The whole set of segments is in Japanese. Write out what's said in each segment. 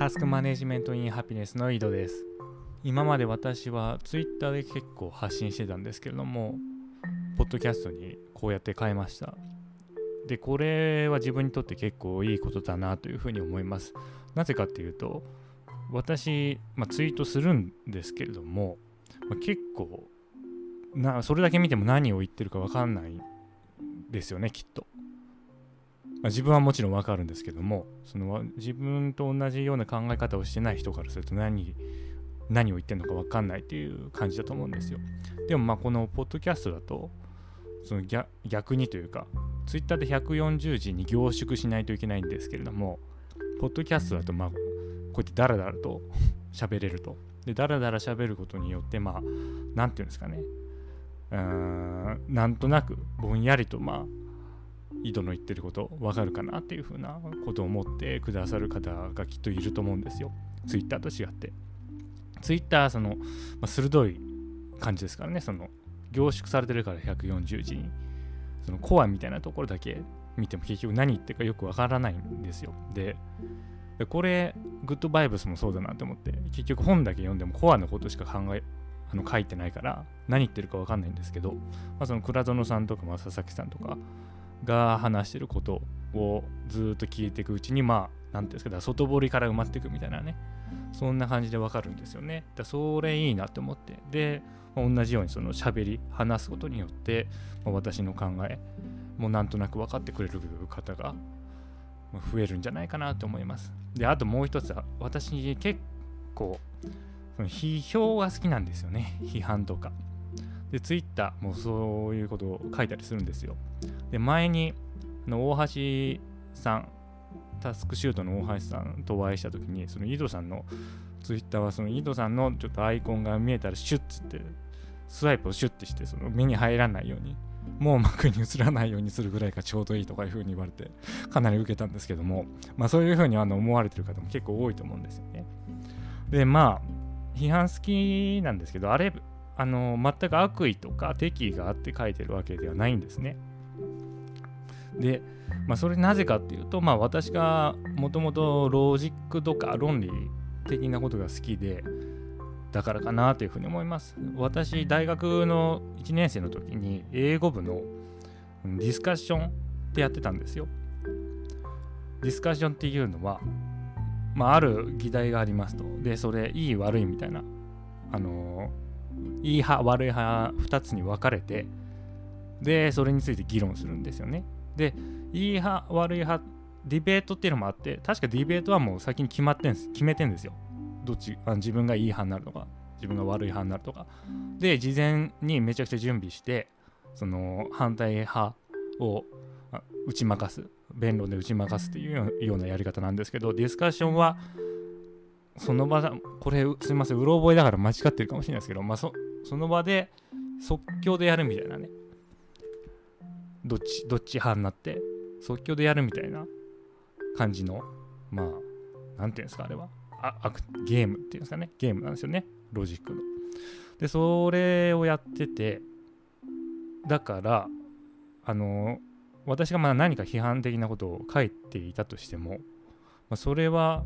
タスクマネジメントインハピネスの井戸です。今まで私は Twitter で結構発信してたんですけれどもポッドキャストにこうやって変えました。でこれは自分にとって結構いいことだなというふうに思います。なぜかっていうと私、まあ、ツイートするんですけれども、まあ、結構なそれだけ見ても何を言ってるか分かんないですよねきっと。まあ、自分はもちろんわかるんですけどもその自分と同じような考え方をしてない人からすると何何を言ってるのか分かんないっていう感じだと思うんですよ。でもまあこのポッドキャストだとその逆にというかツイッターで140字に凝縮しないといけないんですけれどもポッドキャストだとまあこうやってダラダラと 喋れると。でダラダラ喋ることによってまあ何て言うんですかね。うーんなんとなくぼんやりとまあ井戸の言ってることわかるかなっていうふうなことを思ってくださる方がきっといると思うんですよ。ツイッターと違って。ツイッターその、まあ、鋭い感じですからね、その凝縮されてるから140字に、そのコアみたいなところだけ見ても結局何言ってるかよくわからないんですよ。で、これ、グッドバイブスもそうだなって思って、結局本だけ読んでもコアのことしか考え、あの書いてないから何言ってるかわかんないんですけど、まあ、その倉園さんとか、まあ、佐々木さんとか、が話してることをずっと聞いていくうちにまあ何ていうんですか外堀から埋まっていくみたいなねそんな感じでわかるんですよね。だそれいいなって思って。で、同じようにその喋り話すことによって、まあ、私の考えもなんとなく分かってくれる方が増えるんじゃないかなと思います。であともう一つは私結構その批評が好きなんですよね。批判とか。で、ツイッターもそういうことを書いたりするんですよ。で、前に、の大橋さん、タスクシュートの大橋さんとお会いしたときに、その井戸さんのツイッターは、その井戸さんのちょっとアイコンが見えたらシュッつって、スワイプをシュッてして、その目に入らないように、網膜に映らないようにするぐらいがちょうどいいとかいうふうに言われて、かなり受けたんですけども、まあそういうふうにあの思われてる方も結構多いと思うんですよね。で、まあ、批判好きなんですけど、あれ、あの全く悪意とか敵意があって書いてるわけではないんですね。で、まあ、それなぜかっていうと、まあ、私がもともとロジックとか論理的なことが好きでだからかなというふうに思います。私大学の1年生の時に英語部のディスカッションってやってたんですよ。ディスカッションっていうのは、まあ、ある議題がありますと。で、それいい悪いみたいな、あのいい派悪い派2つに分かれてでそれについて議論するんですよねでいい派悪い派ディベートっていうのもあって確かディベートはもう先に決まってんです決めてんですよ。どっちあ自分がいい派になるとか自分が悪い派になるとか。で事前にめちゃくちゃ準備してその反対派を打ち負かす弁論で打ち負かすっていうようなやり方なんですけどディスカッションはその場だこれすいませんうろ覚えだから間違ってるかもしれないですけど、まあ、そその場で即興でやるみたいなね。どっちどっち派になって即興でやるみたいな感じのまあ何ていうんですかあれは。あゲームっていうんですかね。ゲームなんですよね。ロジックの。でそれをやっててだからあの私がまあ何か批判的なことを書いていたとしても、まあ、それは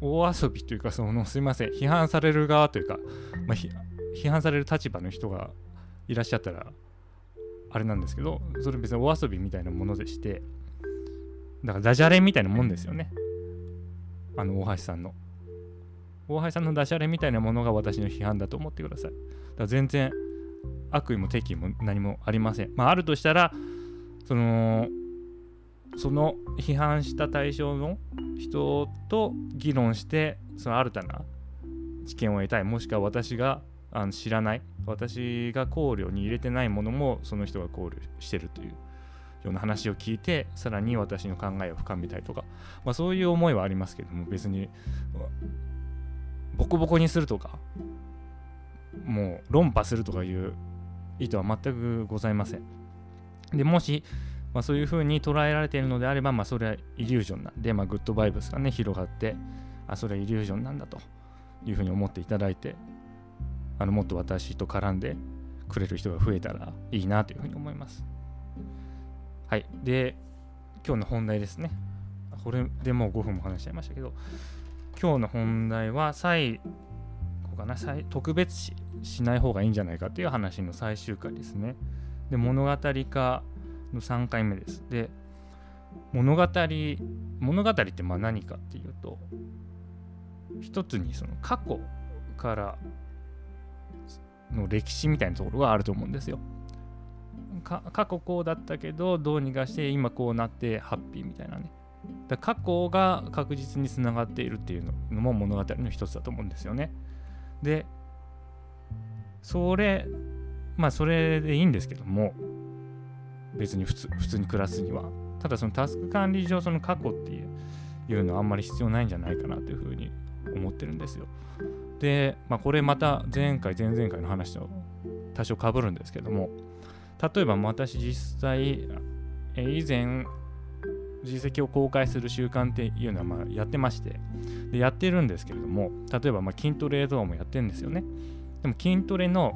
大遊びというかそのすいません。批判される側というか、まあ、批判される立場の人がいらっしゃったらあれなんですけどそれ別にお遊びみたいなものでしてだからダジャレみたいなもんですよね。あの大橋さんの。大橋さんのダジャレみたいなものが私の批判だと思ってください。だから全然悪意も敵意も何もありません。まああるとしたらそのその批判した対象の人と議論してその新たな知見を得たい。もしくは私があの知らない。私が考慮に入れてないものもその人が考慮してるというような話を聞いてさらに私の考えを深めたいとか、まあ、そういう思いはありますけども別にボコボコにするとかもう論破するとかいう意図は全くございません。でもしまあ、そういうふうに捉えられているのであれば、まあ、それはイリュージョンなんで、まあ、グッドバイブスがね広がってあそれはイリュージョンなんだというふうに思っていただいてあのもっと私と絡んでくれる人が増えたらいいなというふうに思いますはいで今日の本題ですねこれでもう5分も話しちゃいましたけど今日の本題は最後かな最特別視しない方がいいんじゃないかっていう話の最終回ですね。で物語化の3回目です。で物語物語ってまあ何かっていうと一つにその過去からの歴史みたいなところがあると思うんですよ。過去こうだったけどどうにかして今こうなってハッピーみたいなね。だ過去が確実につながっているっていうのも物語の一つだと思うんですよね。でそれまあそれでいいんですけども別に普通普通に暮らすにはただそのタスク管理上その過去っていういうのはあんまり必要ないんじゃないかなというふうに思ってるんですよ。で、まあ、これまた前回前々回の話と多少かぶるんですけども例えば私実際以前実績を公開する習慣っていうのはまやってましてでやってるんですけれども例えばま筋トレ動画もやってるんですよね。でも筋トレの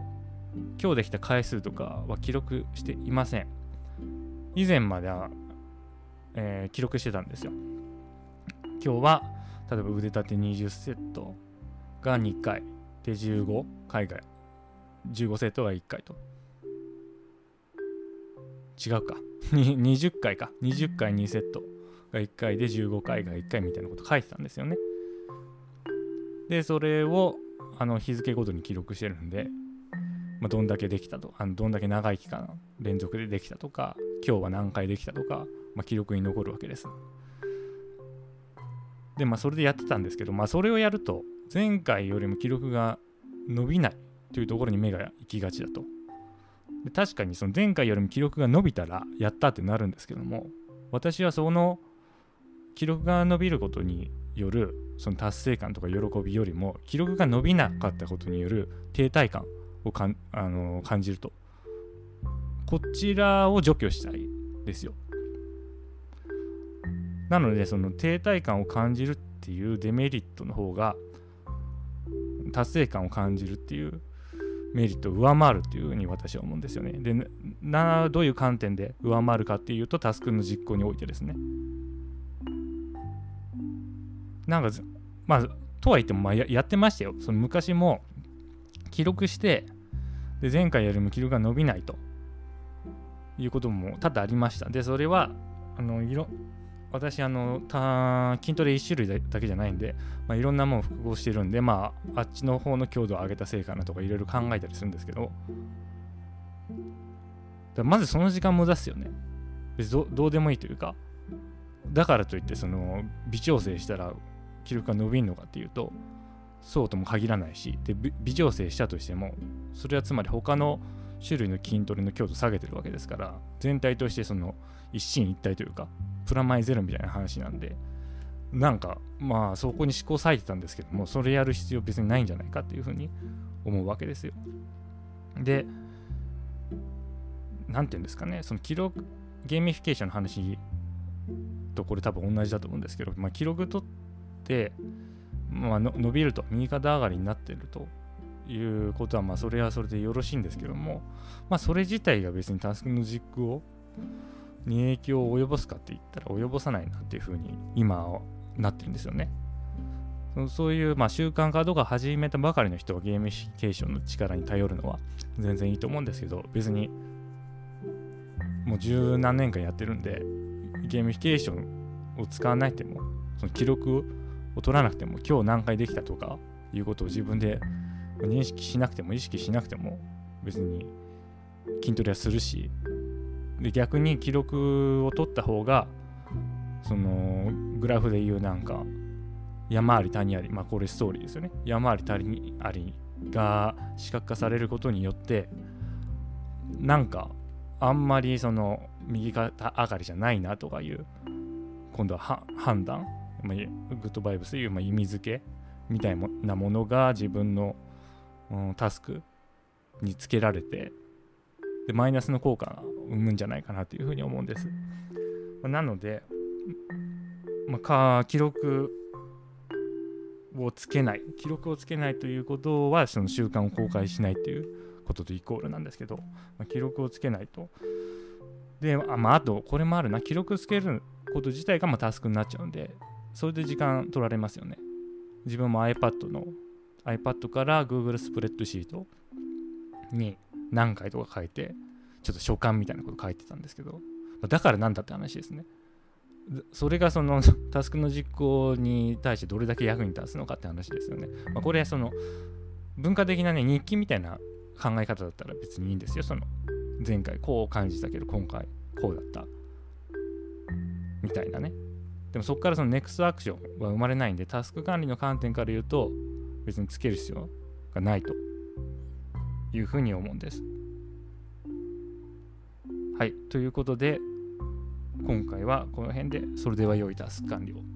今日できた回数とかは記録していません。以前までは、えー、記録してたんですよ。今日は例えば腕立て20セットが2回。で15回が15セットが1回と。違うか。20回か。20回2セット。が1回。で15回が1回みたいなこと書いてたんですよね。でそれをあの日付ごとに記録してるんで、まあ、どんだけできたと。あのどんだけ長い期間連続でできたとか今日は何回できたとか、まあ、記録に残るわけです。でまあそれでやってたんですけどまあそれをやると前回よりも記録が伸びないというところに目が行きがちだと。で確かにその前回よりも記録が伸びたらやったってなるんですけども私はその記録が伸びることによるその達成感とか喜びよりも記録が伸びなかったことによる停滞感をかんあの感じると。こちらを除去したいですよ。なのでその停滞感を感じるっていうデメリットの方が達成感を感じるっていうメリットを上回るっていうふうに私は思うんですよね。でなどういう観点で上回るかっていうとタスクの実行においてですね。なんかまあとは言ってもまあやってましたよ。その昔も記録してで前回よりも記録が伸びないということも多々ありました。でそれはあのいろ私あの筋トレ1種類だけじゃないんで、まあ、いろんなもの複合してるんで、まあ、あっちの方の強度を上げた成果なとかいろいろ考えたりするんですけど。だまずその時間も出すよね。別にどうでもいいというか。だからといってその微調整したら記録が伸びるのかっていうとそうとも限らないしで微調整したとしてもそれはつまり他の種類の筋トレの強度を下げてるわけですから全体としてその一進一退というかプラマイゼロみたいな話なんでなんかまあそこに試行錯いてたんですけどもそれやる必要別にないんじゃないかっていうふうに思うわけですよ。で何て言うんですかねその記録ゲーミフィケーションの話とこれ多分同じだと思うんですけど、まあ、記録取って、まあ、伸びると右肩上がりになってるということはまあそれはそれでよろしいんですけどもまあそれ自体が別にタスクの実行に影響を及ぼすかって言ったら及ぼさないなっていうふうに今なってるんですよね。そういう、まあ、習慣化とか始めたばかりの人はゲーミフィケーションの力に頼るのは全然いいと思うんですけど別にもう十何年間やってるんでゲーミフィケーションを使わないでもその記録を取らなくても今日何回できたとかいうことを自分で認識しなくても意識しなくても別に筋トレはするしで逆に記録を取った方がそのグラフでいうなんか山あり谷ありまあこれストーリーですよね。山あり谷ありが視覚化されることによってなんかあんまりその右肩上がりじゃないなとかいう今度は判断、まあ、グッドバイブスというまあ意味付けみたいなものが自分の、うん、タスクにつけられてでマイナスの効果が生むんじゃないかなというふうに思うんです。なので、まあ、記録をつけない記録をつけないということはその習慣を公開しないということとイコールなんですけど、まあ、記録をつけないと。であ,、まあ、あとこれもあるな。記録つけること自体がまタスクになっちゃうんでそれで時間取られますよね。自分も iPad の iPad から Google スプレッドシートに何回とか書いてちょっと所感みたいなこと書いてたんですけどだからなんだって話ですね。それがその タスクの実行に対してどれだけ役に立つのかって話ですよね、まあ、これはその文化的なね日記みたいな考え方だったら別にいいんですよ。その前回こう感じたけど今回こうだった。みたいなね。でもそこからそのネクストアクションは生まれないんでタスク管理の観点から言うと別につける必要がないと。いうふうに思うんです。はい。ということで今回はこの辺でそれでは良いタスク完了